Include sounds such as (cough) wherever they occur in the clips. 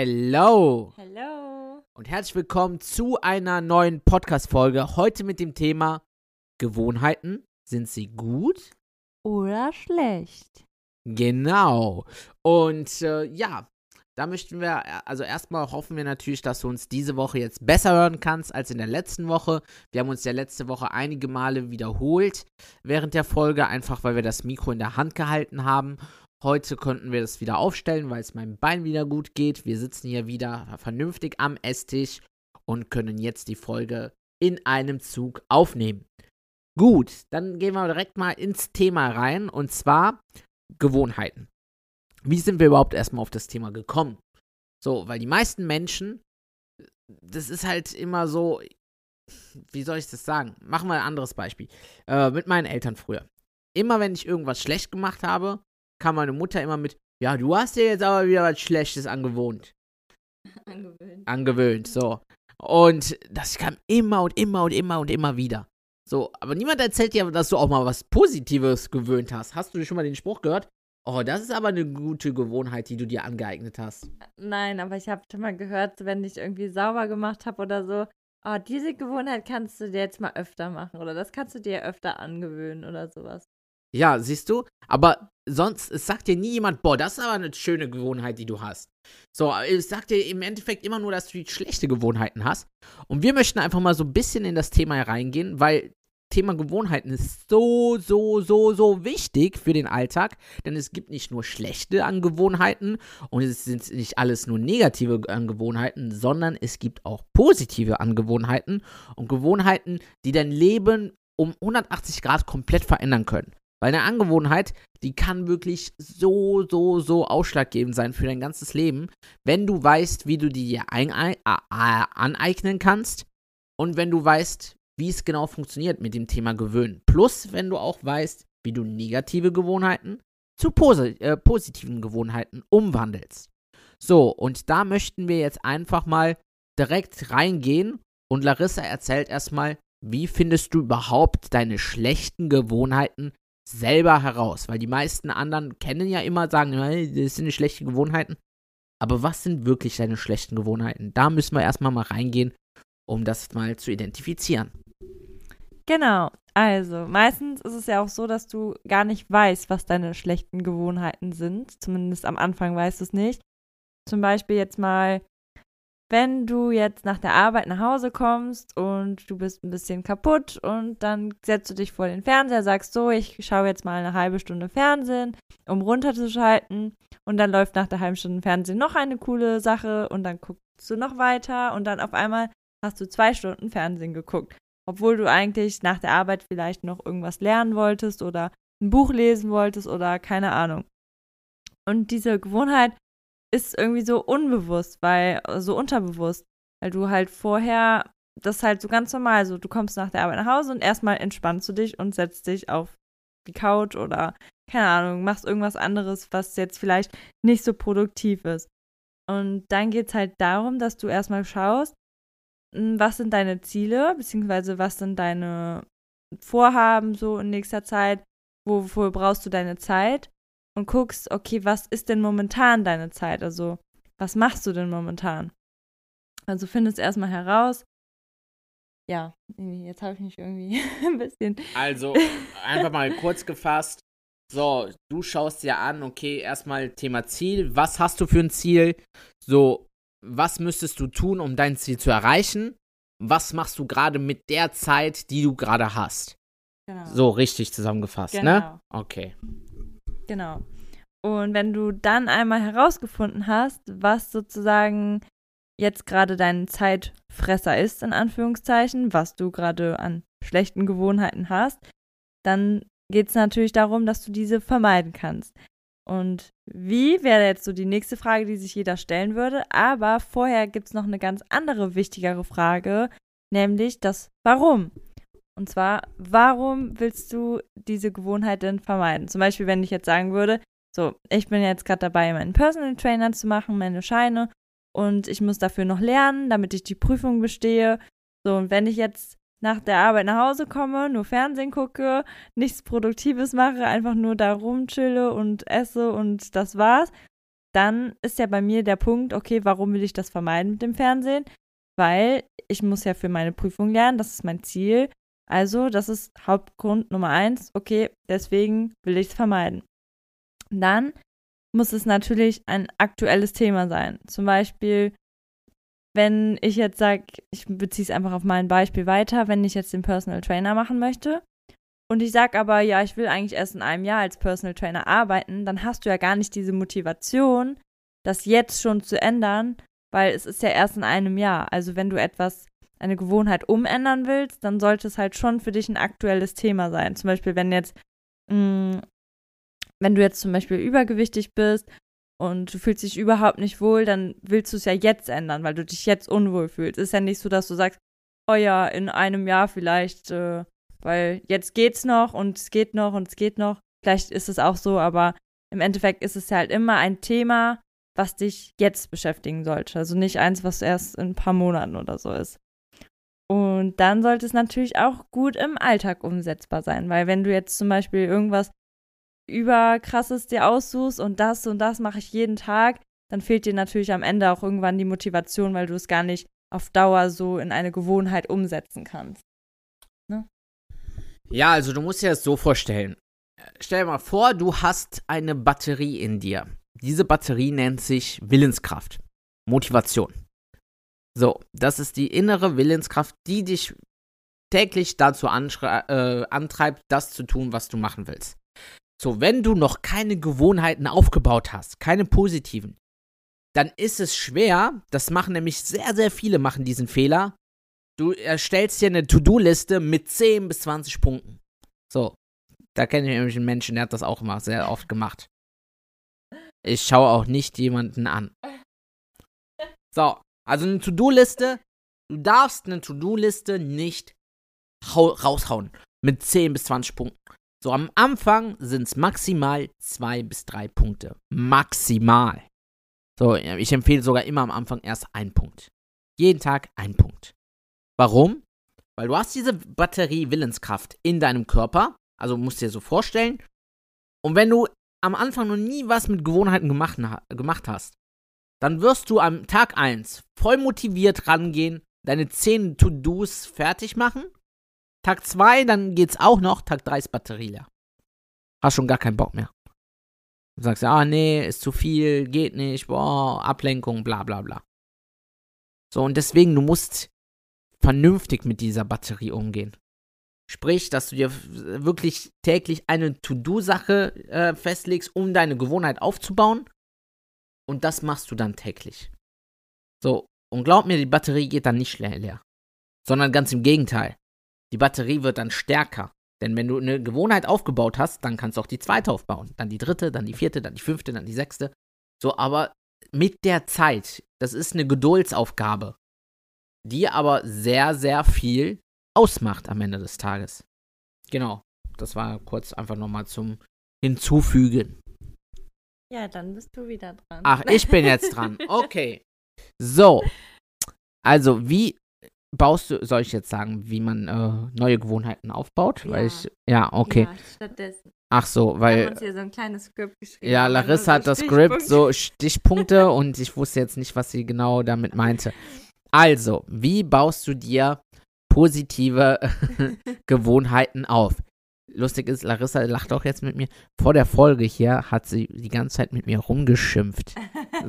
Hello Hallo. und herzlich willkommen zu einer neuen Podcast-Folge. Heute mit dem Thema Gewohnheiten. Sind sie gut? Oder schlecht. Genau. Und äh, ja, da möchten wir, also erstmal hoffen wir natürlich, dass du uns diese Woche jetzt besser hören kannst als in der letzten Woche. Wir haben uns ja letzte Woche einige Male wiederholt während der Folge, einfach weil wir das Mikro in der Hand gehalten haben. Heute konnten wir das wieder aufstellen, weil es meinem Bein wieder gut geht. Wir sitzen hier wieder vernünftig am Esstisch und können jetzt die Folge in einem Zug aufnehmen. Gut, dann gehen wir direkt mal ins Thema rein und zwar Gewohnheiten. Wie sind wir überhaupt erstmal auf das Thema gekommen? So, weil die meisten Menschen, das ist halt immer so, wie soll ich das sagen? Machen wir ein anderes Beispiel. Äh, mit meinen Eltern früher. Immer wenn ich irgendwas schlecht gemacht habe, kam meine Mutter immer mit, ja, du hast dir jetzt aber wieder was Schlechtes angewohnt. (laughs) Angewöhnt. Angewöhnt, so. Und das kam immer und immer und immer und immer wieder. So, aber niemand erzählt dir, dass du auch mal was Positives gewöhnt hast. Hast du schon mal den Spruch gehört? Oh, das ist aber eine gute Gewohnheit, die du dir angeeignet hast. Nein, aber ich habe schon mal gehört, wenn ich irgendwie sauber gemacht habe oder so, oh, diese Gewohnheit kannst du dir jetzt mal öfter machen oder das kannst du dir öfter angewöhnen oder sowas. Ja, siehst du? Aber sonst, es sagt dir nie jemand, boah, das ist aber eine schöne Gewohnheit, die du hast. So, es sagt dir im Endeffekt immer nur, dass du schlechte Gewohnheiten hast. Und wir möchten einfach mal so ein bisschen in das Thema hereingehen, weil Thema Gewohnheiten ist so, so, so, so wichtig für den Alltag, denn es gibt nicht nur schlechte Angewohnheiten und es sind nicht alles nur negative Angewohnheiten, sondern es gibt auch positive Angewohnheiten und Gewohnheiten, die dein Leben um 180 Grad komplett verändern können. Weil eine Angewohnheit, die kann wirklich so, so, so ausschlaggebend sein für dein ganzes Leben, wenn du weißt, wie du die dir aneignen kannst und wenn du weißt, wie es genau funktioniert mit dem Thema Gewöhnen. Plus, wenn du auch weißt, wie du negative Gewohnheiten zu posi äh, positiven Gewohnheiten umwandelst. So, und da möchten wir jetzt einfach mal direkt reingehen und Larissa erzählt erstmal, wie findest du überhaupt deine schlechten Gewohnheiten selber heraus? Weil die meisten anderen kennen ja immer, sagen, das sind schlechte Gewohnheiten. Aber was sind wirklich deine schlechten Gewohnheiten? Da müssen wir erstmal mal reingehen, um das mal zu identifizieren. Genau. Also, meistens ist es ja auch so, dass du gar nicht weißt, was deine schlechten Gewohnheiten sind. Zumindest am Anfang weißt du es nicht. Zum Beispiel jetzt mal, wenn du jetzt nach der Arbeit nach Hause kommst und du bist ein bisschen kaputt und dann setzt du dich vor den Fernseher, sagst so, ich schaue jetzt mal eine halbe Stunde Fernsehen, um runterzuschalten und dann läuft nach der halben Stunde Fernsehen noch eine coole Sache und dann guckst du noch weiter und dann auf einmal hast du zwei Stunden Fernsehen geguckt, obwohl du eigentlich nach der Arbeit vielleicht noch irgendwas lernen wolltest oder ein Buch lesen wolltest oder keine Ahnung. Und diese Gewohnheit ist irgendwie so unbewusst, weil so unterbewusst, weil du halt vorher das ist halt so ganz normal, so du kommst nach der Arbeit nach Hause und erstmal entspannst du dich und setzt dich auf die Couch oder keine Ahnung, machst irgendwas anderes, was jetzt vielleicht nicht so produktiv ist. Und dann geht es halt darum, dass du erstmal schaust, was sind deine Ziele, beziehungsweise was sind deine Vorhaben so in nächster Zeit, wofür brauchst du deine Zeit und guckst, okay, was ist denn momentan deine Zeit? Also, was machst du denn momentan? Also findest erstmal heraus. Ja, jetzt habe ich mich irgendwie (laughs) ein bisschen. Also, einfach mal kurz gefasst. So, du schaust dir an, okay, erstmal Thema Ziel. Was hast du für ein Ziel? So, was müsstest du tun, um dein Ziel zu erreichen? Was machst du gerade mit der Zeit, die du gerade hast? Genau. So richtig zusammengefasst, Genau. ne? Okay. Genau. Und wenn du dann einmal herausgefunden hast, was sozusagen jetzt gerade dein Zeitfresser ist, in Anführungszeichen, was du gerade an schlechten Gewohnheiten hast, dann geht es natürlich darum, dass du diese vermeiden kannst. Und wie wäre jetzt so die nächste Frage, die sich jeder stellen würde. Aber vorher gibt es noch eine ganz andere, wichtigere Frage, nämlich das Warum. Und zwar, warum willst du diese Gewohnheit denn vermeiden? Zum Beispiel, wenn ich jetzt sagen würde, so, ich bin jetzt gerade dabei, meinen Personal Trainer zu machen, meine Scheine, und ich muss dafür noch lernen, damit ich die Prüfung bestehe. So, und wenn ich jetzt nach der Arbeit nach Hause komme, nur Fernsehen gucke, nichts Produktives mache, einfach nur da rumchille und esse und das war's, dann ist ja bei mir der Punkt, okay, warum will ich das vermeiden mit dem Fernsehen? Weil ich muss ja für meine Prüfung lernen, das ist mein Ziel. Also, das ist Hauptgrund Nummer eins. Okay, deswegen will ich es vermeiden. Dann muss es natürlich ein aktuelles Thema sein. Zum Beispiel wenn ich jetzt sage, ich beziehe es einfach auf mein Beispiel weiter, wenn ich jetzt den Personal Trainer machen möchte und ich sage aber, ja, ich will eigentlich erst in einem Jahr als Personal Trainer arbeiten, dann hast du ja gar nicht diese Motivation, das jetzt schon zu ändern, weil es ist ja erst in einem Jahr. Also wenn du etwas, eine Gewohnheit umändern willst, dann sollte es halt schon für dich ein aktuelles Thema sein. Zum Beispiel, wenn jetzt, mh, mm, wenn du jetzt zum Beispiel übergewichtig bist und du fühlst dich überhaupt nicht wohl, dann willst du es ja jetzt ändern, weil du dich jetzt unwohl fühlst. Ist ja nicht so, dass du sagst, oh ja, in einem Jahr vielleicht, äh, weil jetzt geht's noch und es geht noch und es geht noch. Vielleicht ist es auch so, aber im Endeffekt ist es ja halt immer ein Thema, was dich jetzt beschäftigen sollte. Also nicht eins, was erst in ein paar Monaten oder so ist. Und dann sollte es natürlich auch gut im Alltag umsetzbar sein, weil wenn du jetzt zum Beispiel irgendwas überkrasses dir aussuchst und das und das mache ich jeden Tag, dann fehlt dir natürlich am Ende auch irgendwann die Motivation, weil du es gar nicht auf Dauer so in eine Gewohnheit umsetzen kannst. Ne? Ja, also du musst dir das so vorstellen. Stell dir mal vor, du hast eine Batterie in dir. Diese Batterie nennt sich Willenskraft, Motivation. So, das ist die innere Willenskraft, die dich täglich dazu äh, antreibt, das zu tun, was du machen willst. So, wenn du noch keine Gewohnheiten aufgebaut hast, keine positiven, dann ist es schwer, das machen nämlich sehr, sehr viele machen diesen Fehler. Du erstellst dir eine To-Do-Liste mit 10 bis 20 Punkten. So, da kenne ich nämlich einen Menschen, der hat das auch immer sehr oft gemacht. Ich schaue auch nicht jemanden an. So, also eine To-Do-Liste, du darfst eine To-Do-Liste nicht raushauen mit 10 bis 20 Punkten. So am Anfang sind es maximal zwei bis drei Punkte. Maximal. So, ich empfehle sogar immer am Anfang erst einen Punkt. Jeden Tag ein Punkt. Warum? Weil du hast diese Batterie Willenskraft in deinem Körper. Also musst du dir so vorstellen. Und wenn du am Anfang noch nie was mit Gewohnheiten gemacht, gemacht hast, dann wirst du am Tag 1 voll motiviert rangehen, deine 10 To-Dos fertig machen Tag 2, dann geht's auch noch. Tag 3 ist Batterie leer. Hast schon gar keinen Bock mehr. Du sagst, ah, nee, ist zu viel, geht nicht, boah, Ablenkung, bla, bla, bla. So, und deswegen, du musst vernünftig mit dieser Batterie umgehen. Sprich, dass du dir wirklich täglich eine To-Do-Sache äh, festlegst, um deine Gewohnheit aufzubauen. Und das machst du dann täglich. So, und glaub mir, die Batterie geht dann nicht leer, sondern ganz im Gegenteil. Die Batterie wird dann stärker. Denn wenn du eine Gewohnheit aufgebaut hast, dann kannst du auch die zweite aufbauen. Dann die dritte, dann die vierte, dann die fünfte, dann die sechste. So, aber mit der Zeit, das ist eine Geduldsaufgabe, die aber sehr, sehr viel ausmacht am Ende des Tages. Genau. Das war kurz einfach nochmal zum Hinzufügen. Ja, dann bist du wieder dran. Ach, ich bin jetzt dran. (laughs) Okay. So. Also, wie baust du, soll ich jetzt sagen, wie man äh, neue Gewohnheiten aufbaut? Ja. Weil ich, ja, okay. Ja, stattdessen. Ach so, weil. Wir haben uns hier so ein kleines Skript geschrieben. Ja, Larissa hat das Skript, so Stichpunkte (laughs) und ich wusste jetzt nicht, was sie genau damit meinte. Also, wie baust du dir positive (laughs) Gewohnheiten auf? Lustig ist, Larissa lacht auch jetzt mit mir. Vor der Folge hier hat sie die ganze Zeit mit mir rumgeschimpft. (laughs)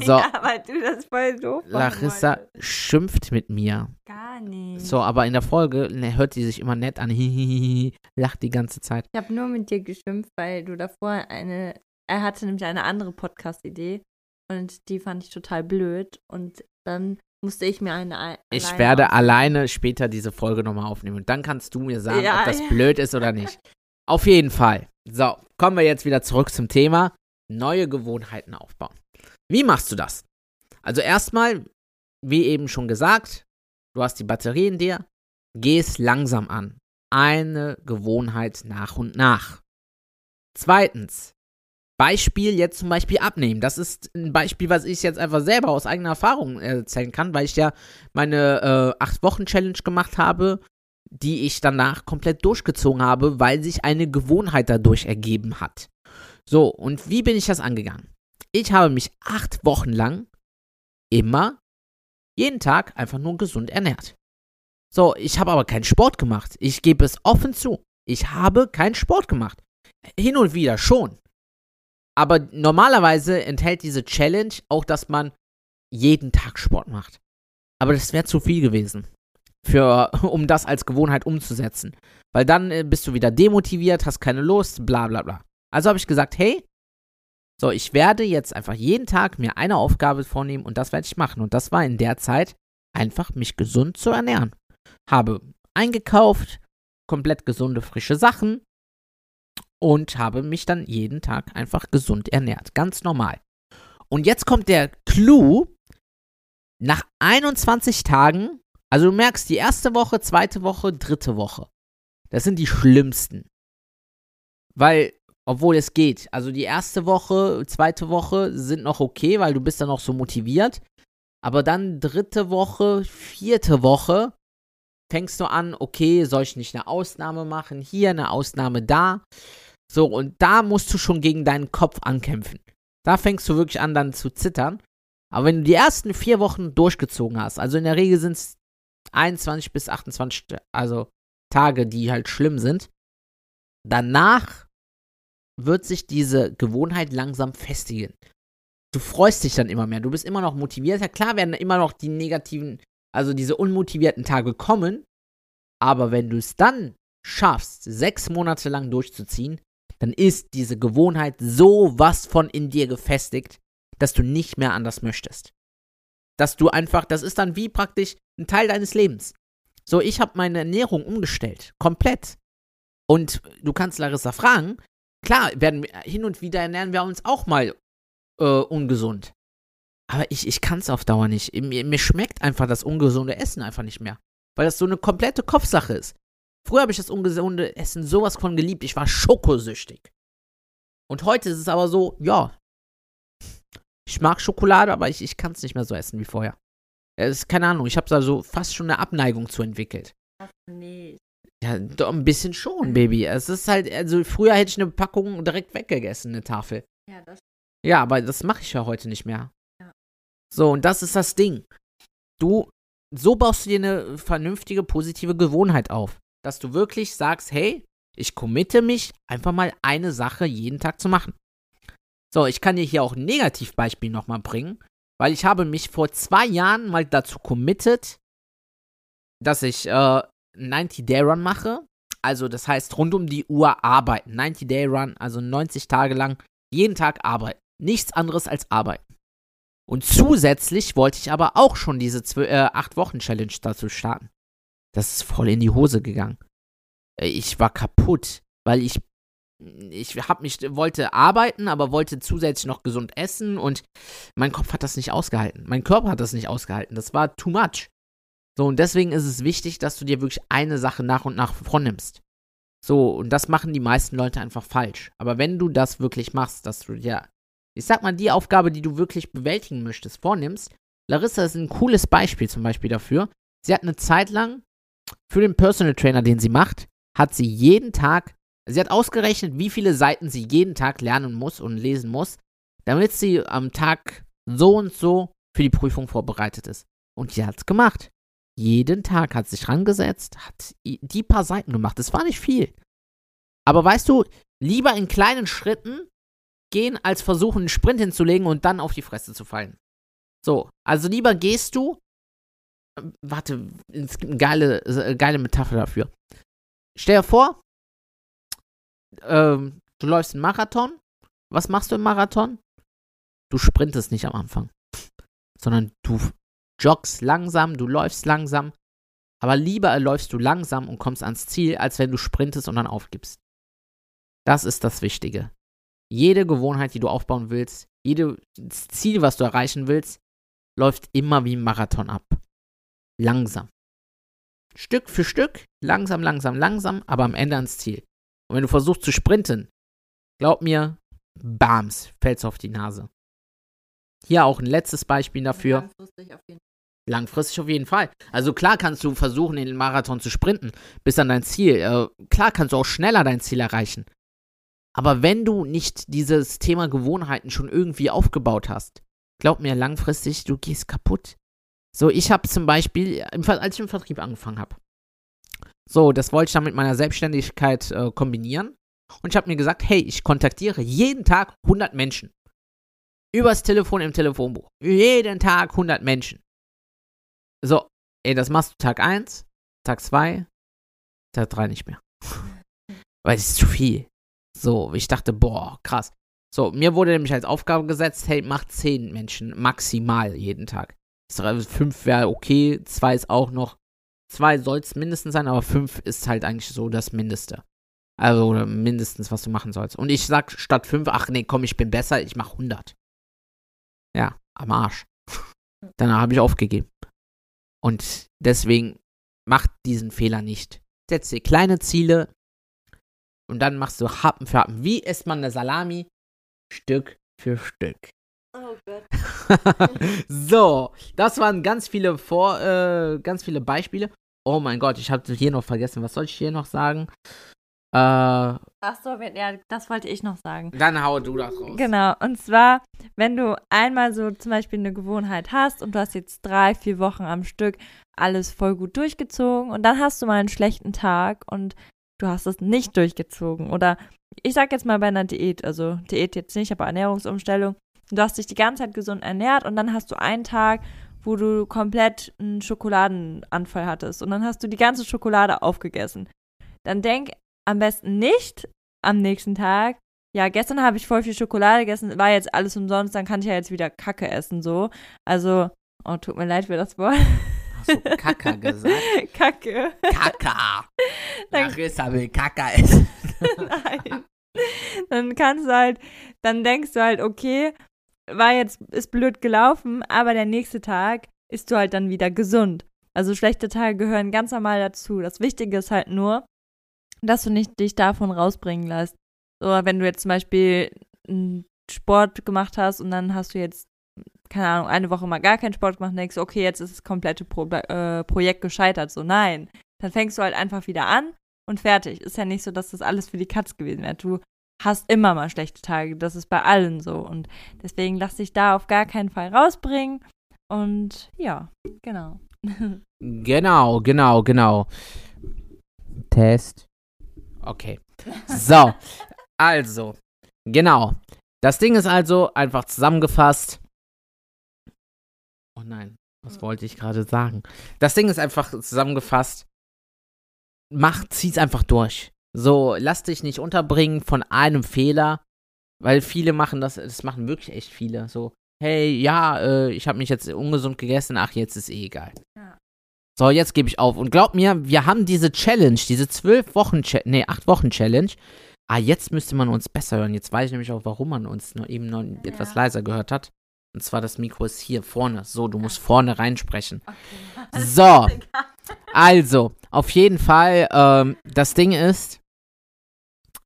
So. ja, weil du das voll doof Larissa wolltest. schimpft mit mir. Gar nicht. So, aber in der Folge ne, hört sie sich immer nett an. (laughs) lacht die ganze Zeit. Ich habe nur mit dir geschimpft, weil du davor eine. Er hatte nämlich eine andere Podcast-Idee und die fand ich total blöd. Und dann musste ich mir eine. Ich werde aufnehmen. alleine später diese Folge nochmal aufnehmen und dann kannst du mir sagen, ja, ob das ja. blöd ist oder nicht. (laughs) Auf jeden Fall. So, kommen wir jetzt wieder zurück zum Thema neue Gewohnheiten aufbauen. Wie machst du das? Also erstmal, wie eben schon gesagt, du hast die Batterie in dir, geh es langsam an. Eine Gewohnheit nach und nach. Zweitens, Beispiel jetzt zum Beispiel abnehmen. Das ist ein Beispiel, was ich jetzt einfach selber aus eigener Erfahrung erzählen kann, weil ich ja meine äh, 8-Wochen-Challenge gemacht habe, die ich danach komplett durchgezogen habe, weil sich eine Gewohnheit dadurch ergeben hat. So, und wie bin ich das angegangen? Ich habe mich acht Wochen lang immer, jeden Tag einfach nur gesund ernährt. So, ich habe aber keinen Sport gemacht. Ich gebe es offen zu. Ich habe keinen Sport gemacht. Hin und wieder schon. Aber normalerweise enthält diese Challenge auch, dass man jeden Tag Sport macht. Aber das wäre zu viel gewesen, für, (laughs) um das als Gewohnheit umzusetzen. Weil dann äh, bist du wieder demotiviert, hast keine Lust, bla bla bla. Also habe ich gesagt, hey, so, ich werde jetzt einfach jeden Tag mir eine Aufgabe vornehmen und das werde ich machen. Und das war in der Zeit einfach, mich gesund zu ernähren. Habe eingekauft, komplett gesunde, frische Sachen und habe mich dann jeden Tag einfach gesund ernährt. Ganz normal. Und jetzt kommt der Clou. Nach 21 Tagen, also du merkst, die erste Woche, zweite Woche, dritte Woche. Das sind die schlimmsten. Weil obwohl es geht. Also die erste Woche, zweite Woche sind noch okay, weil du bist dann noch so motiviert. Aber dann dritte Woche, vierte Woche fängst du an, okay, soll ich nicht eine Ausnahme machen? Hier eine Ausnahme da. So, und da musst du schon gegen deinen Kopf ankämpfen. Da fängst du wirklich an, dann zu zittern. Aber wenn du die ersten vier Wochen durchgezogen hast, also in der Regel sind es 21 bis 28 also Tage, die halt schlimm sind, danach wird sich diese Gewohnheit langsam festigen. Du freust dich dann immer mehr, du bist immer noch motiviert. Ja, klar werden immer noch die negativen, also diese unmotivierten Tage kommen, aber wenn du es dann schaffst, sechs Monate lang durchzuziehen, dann ist diese Gewohnheit so was von in dir gefestigt, dass du nicht mehr anders möchtest. Dass du einfach, das ist dann wie praktisch ein Teil deines Lebens. So, ich habe meine Ernährung umgestellt, komplett. Und du kannst Larissa fragen, Klar, werden hin und wieder ernähren wir uns auch mal äh, ungesund. Aber ich, ich kann es auf Dauer nicht. Mir, mir schmeckt einfach das ungesunde Essen einfach nicht mehr. Weil das so eine komplette Kopfsache ist. Früher habe ich das ungesunde Essen sowas von geliebt. Ich war schokosüchtig. Und heute ist es aber so, ja. Ich mag Schokolade, aber ich, ich kann es nicht mehr so essen wie vorher. Es ist keine Ahnung, ich habe da so fast schon eine Abneigung zu entwickelt. Ach nee, ja, doch ein bisschen schon, Baby. Es ist halt, also früher hätte ich eine Packung direkt weggegessen, eine Tafel. Ja, das. Ja, aber das mache ich ja heute nicht mehr. Ja. So, und das ist das Ding. Du, so baust du dir eine vernünftige, positive Gewohnheit auf. Dass du wirklich sagst, hey, ich committe mich, einfach mal eine Sache jeden Tag zu machen. So, ich kann dir hier auch ein Negativbeispiel nochmal bringen, weil ich habe mich vor zwei Jahren mal dazu committed, dass ich äh, 90-Day-Run mache. Also das heißt rund um die Uhr arbeiten. 90-Day-Run, also 90 Tage lang jeden Tag arbeiten. Nichts anderes als arbeiten. Und zusätzlich wollte ich aber auch schon diese 8-Wochen-Challenge äh, dazu starten. Das ist voll in die Hose gegangen. Ich war kaputt, weil ich ich hab mich wollte arbeiten, aber wollte zusätzlich noch gesund essen und mein Kopf hat das nicht ausgehalten. Mein Körper hat das nicht ausgehalten. Das war too much. So, und deswegen ist es wichtig, dass du dir wirklich eine Sache nach und nach vornimmst. So, und das machen die meisten Leute einfach falsch. Aber wenn du das wirklich machst, dass du dir, ich sag mal, die Aufgabe, die du wirklich bewältigen möchtest, vornimmst, Larissa ist ein cooles Beispiel zum Beispiel dafür. Sie hat eine Zeit lang für den Personal Trainer, den sie macht, hat sie jeden Tag, sie hat ausgerechnet, wie viele Seiten sie jeden Tag lernen muss und lesen muss, damit sie am Tag so und so für die Prüfung vorbereitet ist. Und sie hat's gemacht jeden Tag hat sich rangesetzt, hat die paar Seiten gemacht. Das war nicht viel. Aber weißt du, lieber in kleinen Schritten gehen, als versuchen, einen Sprint hinzulegen und dann auf die Fresse zu fallen. So, also lieber gehst du. Äh, warte, es gibt eine geile, äh, geile Metapher dafür. Stell dir vor, ähm, du läufst einen Marathon. Was machst du im Marathon? Du sprintest nicht am Anfang, sondern du joggst langsam, du läufst langsam, aber lieber läufst du langsam und kommst ans Ziel, als wenn du sprintest und dann aufgibst. Das ist das Wichtige. Jede Gewohnheit, die du aufbauen willst, jedes Ziel, was du erreichen willst, läuft immer wie ein Marathon ab. Langsam. Stück für Stück, langsam, langsam, langsam, aber am Ende ans Ziel. Und wenn du versuchst zu sprinten, glaub mir, bams, fällst auf die Nase. Hier auch ein letztes Beispiel dafür. Langfristig auf jeden Fall. Langfristig auf jeden Fall. Also klar kannst du versuchen, den Marathon zu sprinten, bis an dein Ziel. Äh, klar kannst du auch schneller dein Ziel erreichen. Aber wenn du nicht dieses Thema Gewohnheiten schon irgendwie aufgebaut hast, glaub mir, langfristig, du gehst kaputt. So, ich habe zum Beispiel, als ich im Vertrieb angefangen habe, so, das wollte ich dann mit meiner Selbstständigkeit äh, kombinieren. Und ich habe mir gesagt, hey, ich kontaktiere jeden Tag 100 Menschen. Übers Telefon im Telefonbuch. Jeden Tag 100 Menschen. So, ey, das machst du Tag 1, Tag 2, Tag 3 nicht mehr. (laughs) Weil es ist zu viel. So, ich dachte, boah, krass. So, mir wurde nämlich als Aufgabe gesetzt, hey, mach 10 Menschen maximal jeden Tag. 5 wäre okay, 2 ist auch noch. 2 soll es mindestens sein, aber 5 ist halt eigentlich so das Mindeste. Also mindestens, was du machen sollst. Und ich sag statt 5, ach nee, komm, ich bin besser, ich mach 100. Ja, am Arsch. (laughs) Danach habe ich aufgegeben. Und deswegen macht diesen Fehler nicht. Setz dir kleine Ziele und dann machst du Happen für Happen. Wie isst man eine Salami? Stück für Stück. Oh Gott. (laughs) so, das waren ganz viele Vor, äh, ganz viele Beispiele. Oh mein Gott, ich habe hier noch vergessen. Was soll ich hier noch sagen? Äh, Ach so, ja, das wollte ich noch sagen. Dann hau du das raus. Genau, und zwar, wenn du einmal so zum Beispiel eine Gewohnheit hast und du hast jetzt drei, vier Wochen am Stück alles voll gut durchgezogen und dann hast du mal einen schlechten Tag und du hast es nicht durchgezogen. Oder ich sag jetzt mal bei einer Diät, also Diät jetzt nicht, aber Ernährungsumstellung. Du hast dich die ganze Zeit gesund ernährt und dann hast du einen Tag, wo du komplett einen Schokoladenanfall hattest und dann hast du die ganze Schokolade aufgegessen. Dann denk am besten nicht am nächsten Tag. Ja, gestern habe ich voll viel Schokolade gegessen, war jetzt alles umsonst, dann kann ich ja jetzt wieder Kacke essen, so. Also, oh, tut mir leid für das Wort. Hast du Kacke gesagt? (laughs) Kacke. Kacke. (laughs) Larissa will Kacke essen. (laughs) Nein. Dann kannst du halt, dann denkst du halt, okay, war jetzt, ist blöd gelaufen, aber der nächste Tag ist du halt dann wieder gesund. Also schlechte Tage gehören ganz normal dazu. Das Wichtige ist halt nur, dass du nicht dich davon rausbringen lässt. Oder wenn du jetzt zum Beispiel einen Sport gemacht hast und dann hast du jetzt, keine Ahnung, eine Woche mal gar keinen Sport gemacht denkst, okay, jetzt ist das komplette Pro äh, Projekt gescheitert. So, nein. Dann fängst du halt einfach wieder an und fertig. Ist ja nicht so, dass das alles für die Katz gewesen wäre. Du hast immer mal schlechte Tage. Das ist bei allen so. Und deswegen lass dich da auf gar keinen Fall rausbringen. Und ja, genau. (laughs) genau, genau, genau. Test. Okay. So, also, genau. Das Ding ist also einfach zusammengefasst. Oh nein, was wollte ich gerade sagen? Das Ding ist einfach zusammengefasst. Mach, zieh's einfach durch. So, lass dich nicht unterbringen von einem Fehler, weil viele machen das, das machen wirklich echt viele. So, hey, ja, äh, ich habe mich jetzt ungesund gegessen, ach, jetzt ist eh egal. Ja. So, jetzt gebe ich auf. Und glaub mir, wir haben diese Challenge, diese zwölf Wochen, nee, acht Wochen Challenge. Ah, jetzt müsste man uns besser hören. Jetzt weiß ich nämlich auch, warum man uns nur eben noch ja. etwas leiser gehört hat. Und zwar das Mikro ist hier vorne. So, du musst vorne reinsprechen. Okay. (laughs) So. Also, auf jeden Fall, ähm, das Ding ist,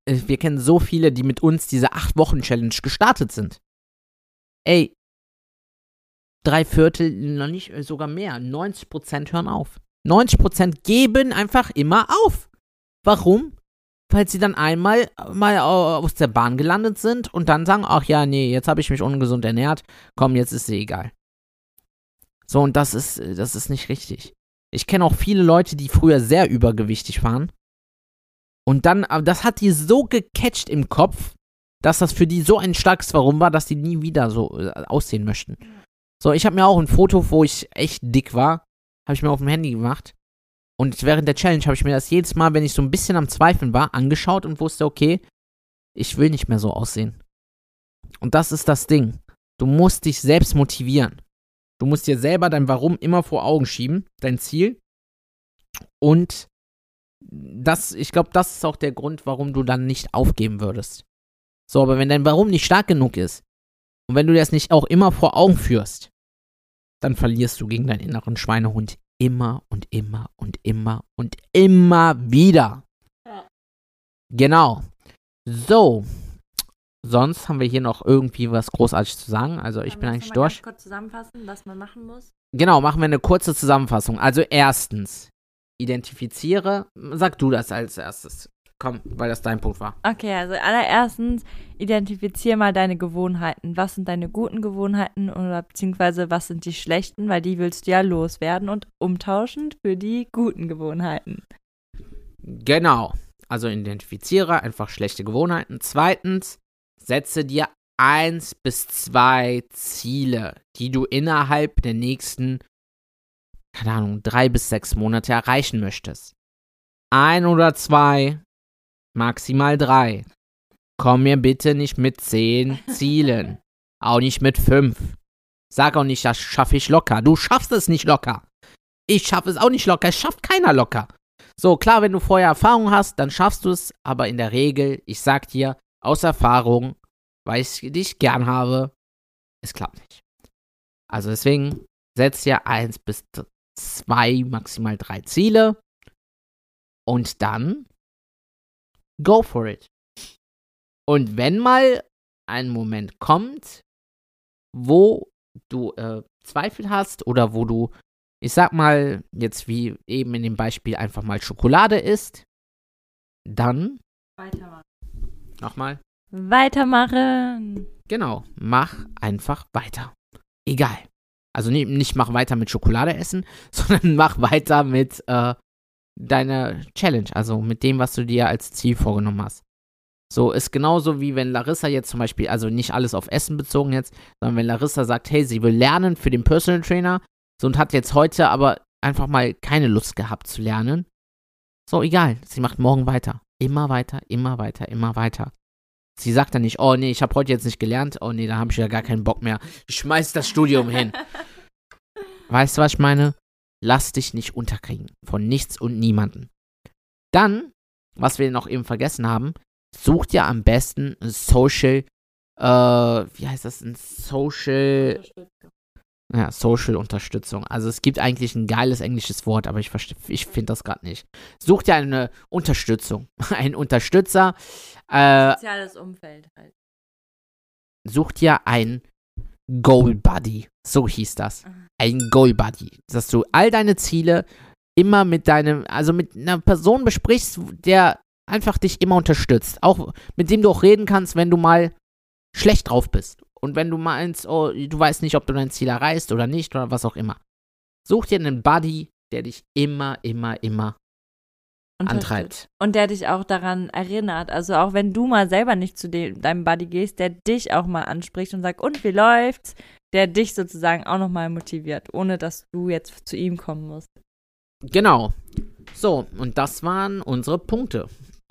äh, wir kennen so viele, die mit uns diese 8-Wochen-Challenge gestartet sind. Ey, drei Viertel, noch nicht, äh, sogar mehr, 90% hören auf. 90% geben einfach immer auf. Warum? Weil sie dann einmal mal aus der Bahn gelandet sind und dann sagen, ach ja, nee, jetzt habe ich mich ungesund ernährt, komm, jetzt ist sie egal. So, und das ist, äh, das ist nicht richtig. Ich kenne auch viele Leute, die früher sehr übergewichtig waren. Und dann, das hat die so gecatcht im Kopf, dass das für die so ein starkes Warum war, dass die nie wieder so äh, aussehen möchten. So, ich habe mir auch ein Foto, wo ich echt dick war, habe ich mir auf dem Handy gemacht. Und während der Challenge habe ich mir das jedes Mal, wenn ich so ein bisschen am Zweifeln war, angeschaut und wusste, okay, ich will nicht mehr so aussehen. Und das ist das Ding. Du musst dich selbst motivieren. Du musst dir selber dein Warum immer vor Augen schieben, dein Ziel. Und das, ich glaube, das ist auch der Grund, warum du dann nicht aufgeben würdest. So, aber wenn dein Warum nicht stark genug ist und wenn du das nicht auch immer vor Augen führst, dann verlierst du gegen deinen inneren Schweinehund immer und immer und immer und immer wieder. Genau. So. Sonst haben wir hier noch irgendwie was großartig zu sagen. Also ich bin eigentlich durch. Kurz zusammenfassen, was man machen muss. Genau, machen wir eine kurze Zusammenfassung. Also erstens, identifiziere, sag du das als erstes. Komm, weil das dein Punkt war. Okay, also allererstens identifizier mal deine Gewohnheiten. Was sind deine guten Gewohnheiten oder beziehungsweise was sind die schlechten, weil die willst du ja loswerden und umtauschen für die guten Gewohnheiten. Genau. Also identifiziere einfach schlechte Gewohnheiten. Zweitens, setze dir eins bis zwei Ziele, die du innerhalb der nächsten, keine Ahnung, drei bis sechs Monate erreichen möchtest. Ein oder zwei, maximal drei. Komm mir bitte nicht mit zehn Zielen. Auch nicht mit fünf. Sag auch nicht, das schaffe ich locker. Du schaffst es nicht locker. Ich schaffe es auch nicht locker. Es schafft keiner locker. So, klar, wenn du vorher Erfahrung hast, dann schaffst du es, aber in der Regel, ich sag dir, aus Erfahrung, weil ich dich gern habe, es klappt nicht. Also deswegen, setz dir eins bis zwei, maximal drei Ziele und dann go for it. Und wenn mal ein Moment kommt, wo du äh, Zweifel hast oder wo du, ich sag mal, jetzt wie eben in dem Beispiel einfach mal Schokolade isst, dann Weitermachen. Nochmal, Weitermachen. genau, mach einfach weiter. Egal. Also nicht, nicht mach weiter mit Schokolade essen, (laughs) sondern mach weiter mit äh, deiner Challenge, also mit dem, was du dir als Ziel vorgenommen hast. So ist genauso wie wenn Larissa jetzt zum Beispiel, also nicht alles auf Essen bezogen jetzt, sondern wenn Larissa sagt, hey, sie will lernen für den Personal Trainer, so und hat jetzt heute aber einfach mal keine Lust gehabt zu lernen. So, egal, sie macht morgen weiter. Immer weiter, immer weiter, immer weiter. Sie sagt dann nicht, oh nee, ich habe heute jetzt nicht gelernt, oh nee, da habe ich ja gar keinen Bock mehr. Ich schmeiß das Studium hin. (laughs) Weißt du, was ich meine? Lass dich nicht unterkriegen. Von nichts und niemanden. Dann, was wir noch eben vergessen haben, such dir am besten ein Social, äh, wie heißt das? Ein Social, ja, Social Unterstützung. Also es gibt eigentlich ein geiles englisches Wort, aber ich, ich finde das gerade nicht. Such dir eine Unterstützung. (laughs) Ein Unterstützer. Äh, Soziales Umfeld halt. such dir ein Goal Buddy. So hieß das. Ein Goal Buddy. Dass du all deine Ziele immer mit deinem, also mit einer Person besprichst, der einfach dich immer unterstützt. Auch mit dem du auch reden kannst, wenn du mal schlecht drauf bist. Und wenn du meinst, oh, du weißt nicht, ob du dein Ziel erreichst oder nicht oder was auch immer. Such dir einen Buddy, der dich immer, immer, immer antreibt. Und der dich auch daran erinnert. Also auch wenn du mal selber nicht zu dem, deinem Buddy gehst, der dich auch mal anspricht und sagt, und wie läuft's? Der dich sozusagen auch nochmal motiviert, ohne dass du jetzt zu ihm kommen musst. Genau. So, und das waren unsere Punkte.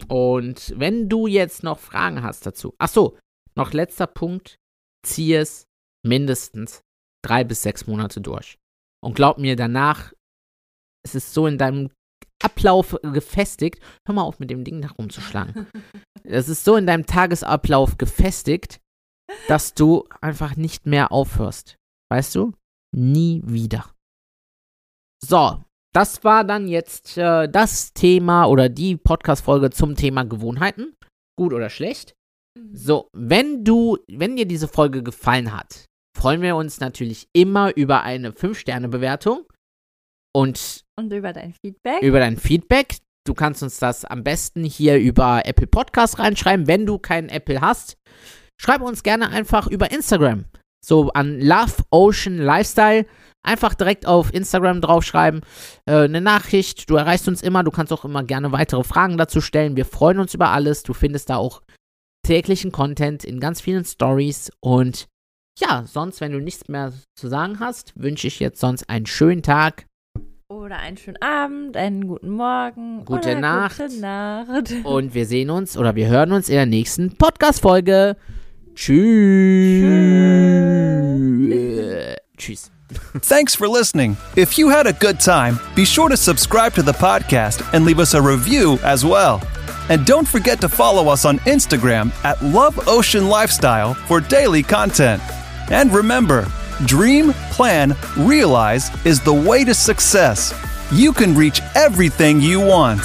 Und wenn du jetzt noch Fragen hast dazu. Ach so, noch letzter Punkt. Zieh es mindestens drei bis sechs Monate durch. Und glaub mir, danach es ist so in deinem Ablauf gefestigt. Hör mal auf, mit dem Ding nach rumzuschlagen. (laughs) Es ist so in deinem Tagesablauf gefestigt, dass du einfach nicht mehr aufhörst. Weißt du? Nie wieder. So, das war dann jetzt äh, das Thema oder die Podcast-Folge zum Thema Gewohnheiten. Gut oder schlecht. So, wenn du, wenn dir diese Folge gefallen hat, freuen wir uns natürlich immer über eine 5-Sterne-Bewertung und Und über dein Feedback. über dein Feedback. Du kannst uns das am besten hier über Apple Podcast reinschreiben. Wenn du keinen Apple hast, schreib uns gerne einfach über Instagram. So an Love Ocean Lifestyle. Einfach direkt auf Instagram draufschreiben. Äh, eine Nachricht. Du erreichst uns immer. Du kannst auch immer gerne weitere Fragen dazu stellen. Wir freuen uns über alles. Du findest da auch täglichen Content in ganz vielen Stories. Und ja, sonst, wenn du nichts mehr zu sagen hast, wünsche ich jetzt sonst einen schönen Tag. Oder einen schönen Abend, einen guten Morgen. Gute oder Nacht. Gute Nacht. (laughs) Und wir sehen uns oder wir hören uns in der nächsten Podcast-Folge. Tschüss. Tschüss. Thanks for listening. If you had a good time, be sure to subscribe to the podcast and leave us a review as well. And don't forget to follow us on Instagram at Love Ocean Lifestyle for daily content. And remember, dream, plan, realize is the way to success. You can reach everything you want.